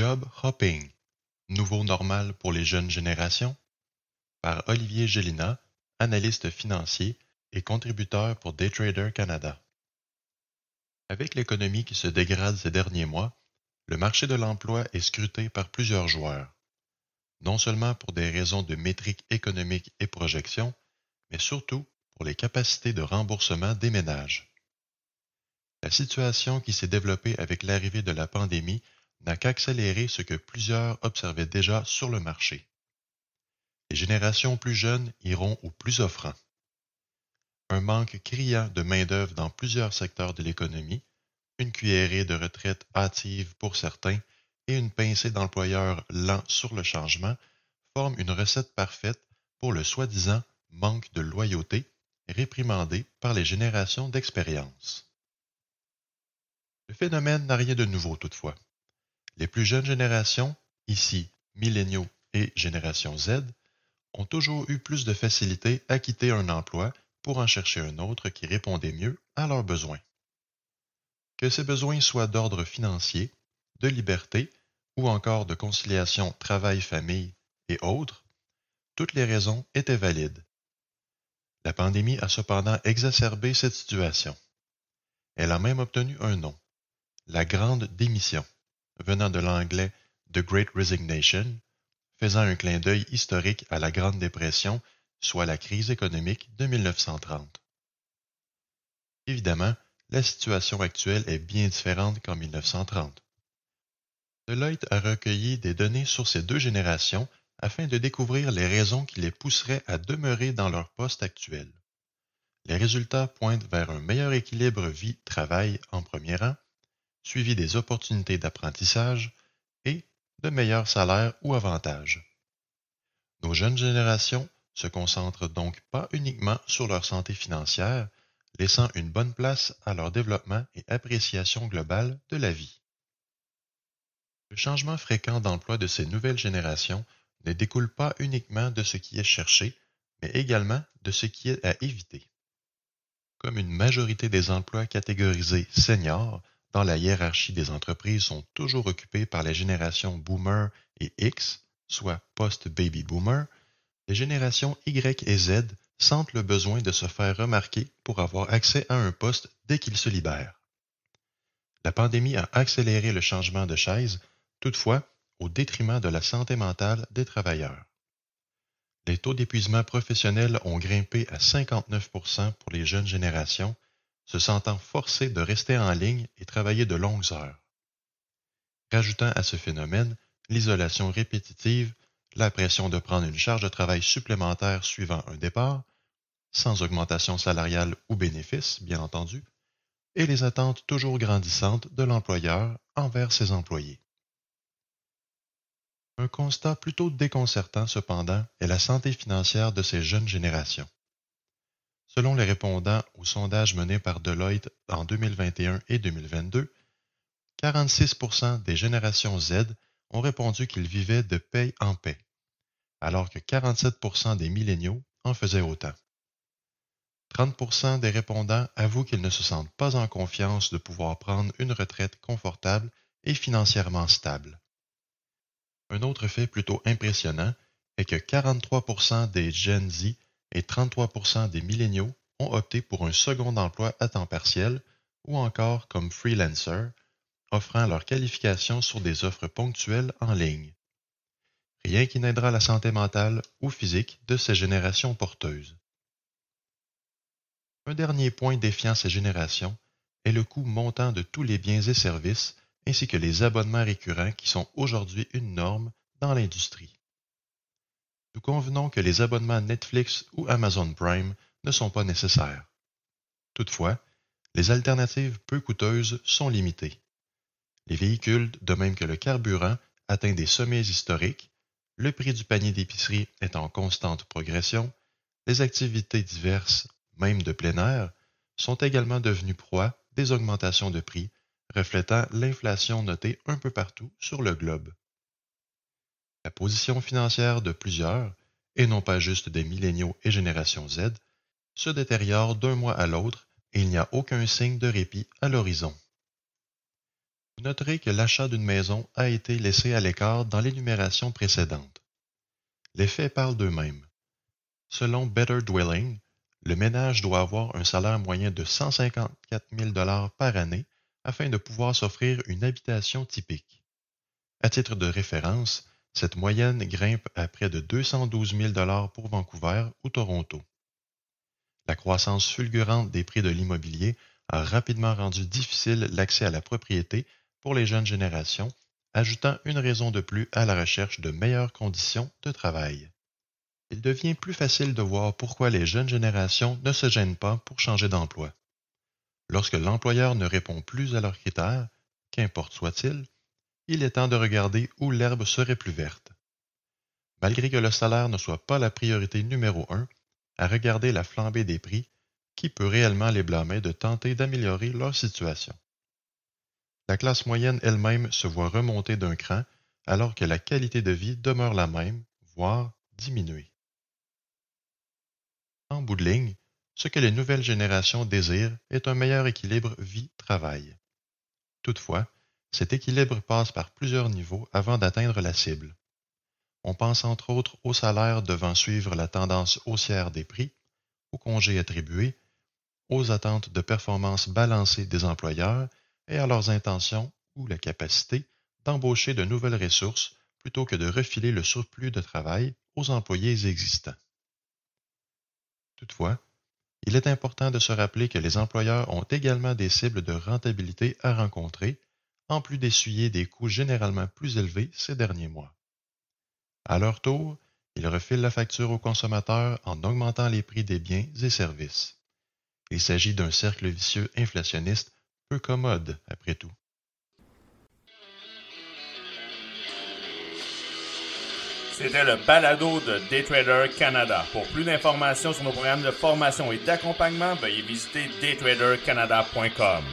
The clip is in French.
Job hopping, nouveau normal pour les jeunes générations, par Olivier Gélina, analyste financier et contributeur pour Daytrader Canada. Avec l'économie qui se dégrade ces derniers mois, le marché de l'emploi est scruté par plusieurs joueurs, non seulement pour des raisons de métriques économiques et projections, mais surtout pour les capacités de remboursement des ménages. La situation qui s'est développée avec l'arrivée de la pandémie n'a qu'accéléré ce que plusieurs observaient déjà sur le marché. Les générations plus jeunes iront aux plus offrants. Un manque criant de main-d'œuvre dans plusieurs secteurs de l'économie, une cuillerée de retraite hâtive pour certains et une pincée d'employeurs lents sur le changement forment une recette parfaite pour le soi-disant manque de loyauté réprimandé par les générations d'expérience. Le phénomène n'a rien de nouveau toutefois. Les plus jeunes générations, ici milléniaux et génération Z, ont toujours eu plus de facilité à quitter un emploi pour en chercher un autre qui répondait mieux à leurs besoins. Que ces besoins soient d'ordre financier, de liberté ou encore de conciliation travail-famille et autres, toutes les raisons étaient valides. La pandémie a cependant exacerbé cette situation. Elle a même obtenu un nom, la Grande Démission, venant de l'anglais The Great Resignation, faisant un clin d'œil historique à la Grande Dépression, soit la crise économique de 1930. Évidemment, la situation actuelle est bien différente qu'en 1930. Deloitte a recueilli des données sur ces deux générations afin de découvrir les raisons qui les pousseraient à demeurer dans leur poste actuel. Les résultats pointent vers un meilleur équilibre vie-travail en premier rang, suivi des opportunités d'apprentissage et de meilleurs salaires ou avantages. Nos jeunes générations se concentrent donc pas uniquement sur leur santé financière, laissant une bonne place à leur développement et appréciation globale de la vie. Le changement fréquent d'emploi de ces nouvelles générations ne découle pas uniquement de ce qui est cherché, mais également de ce qui est à éviter. Comme une majorité des emplois catégorisés seniors dans la hiérarchie des entreprises sont toujours occupés par les générations boomer et X, soit post-baby boomer, les générations Y et Z sentent le besoin de se faire remarquer pour avoir accès à un poste dès qu'ils se libèrent. La pandémie a accéléré le changement de chaise, toutefois, au détriment de la santé mentale des travailleurs. Les taux d'épuisement professionnel ont grimpé à 59% pour les jeunes générations, se sentant forcés de rester en ligne et travailler de longues heures. Rajoutant à ce phénomène l'isolation répétitive, la pression de prendre une charge de travail supplémentaire suivant un départ, sans augmentation salariale ou bénéfice, bien entendu, et les attentes toujours grandissantes de l'employeur envers ses employés. Un constat plutôt déconcertant cependant est la santé financière de ces jeunes générations. Selon les répondants au sondage mené par Deloitte en 2021 et 2022, 46% des générations Z ont répondu qu'ils vivaient de paye en paix, alors que 47% des milléniaux en faisaient autant. 30% des répondants avouent qu'ils ne se sentent pas en confiance de pouvoir prendre une retraite confortable et financièrement stable. Un autre fait plutôt impressionnant est que 43% des Gen Z et 33% des milléniaux ont opté pour un second emploi à temps partiel ou encore comme freelancer, offrant leur qualification sur des offres ponctuelles en ligne. Rien qui n'aidera la santé mentale ou physique de ces générations porteuses. Un dernier point défiant ces générations est le coût montant de tous les biens et services ainsi que les abonnements récurrents qui sont aujourd'hui une norme dans l'industrie. Convenons que les abonnements Netflix ou Amazon Prime ne sont pas nécessaires. Toutefois, les alternatives peu coûteuses sont limitées. Les véhicules, de même que le carburant, atteignent des sommets historiques, le prix du panier d'épicerie est en constante progression, les activités diverses, même de plein air, sont également devenues proies des augmentations de prix, reflétant l'inflation notée un peu partout sur le globe. La position financière de plusieurs, et non pas juste des milléniaux et génération Z, se détériore d'un mois à l'autre et il n'y a aucun signe de répit à l'horizon. Vous noterez que l'achat d'une maison a été laissé à l'écart dans l'énumération précédente. Les faits parlent d'eux-mêmes. Selon Better Dwelling, le ménage doit avoir un salaire moyen de 154 000 par année afin de pouvoir s'offrir une habitation typique. À titre de référence, cette moyenne grimpe à près de 212 000 pour Vancouver ou Toronto. La croissance fulgurante des prix de l'immobilier a rapidement rendu difficile l'accès à la propriété pour les jeunes générations, ajoutant une raison de plus à la recherche de meilleures conditions de travail. Il devient plus facile de voir pourquoi les jeunes générations ne se gênent pas pour changer d'emploi. Lorsque l'employeur ne répond plus à leurs critères, qu'importe soit-il, il est temps de regarder où l'herbe serait plus verte. Malgré que le salaire ne soit pas la priorité numéro un, à regarder la flambée des prix, qui peut réellement les blâmer de tenter d'améliorer leur situation. La classe moyenne elle-même se voit remonter d'un cran alors que la qualité de vie demeure la même, voire diminuée. En bout de ligne, ce que les nouvelles générations désirent est un meilleur équilibre vie-travail. Toutefois, cet équilibre passe par plusieurs niveaux avant d'atteindre la cible. On pense entre autres au salaire devant suivre la tendance haussière des prix, aux congés attribués, aux attentes de performance balancées des employeurs et à leurs intentions ou la capacité d'embaucher de nouvelles ressources plutôt que de refiler le surplus de travail aux employés existants. Toutefois, il est important de se rappeler que les employeurs ont également des cibles de rentabilité à rencontrer, en plus d'essuyer des coûts généralement plus élevés ces derniers mois. À leur tour, ils refilent la facture aux consommateurs en augmentant les prix des biens et services. Il s'agit d'un cercle vicieux inflationniste peu commode, après tout. C'était le balado de Daytrader Canada. Pour plus d'informations sur nos programmes de formation et d'accompagnement, veuillez visiter daytradercanada.com.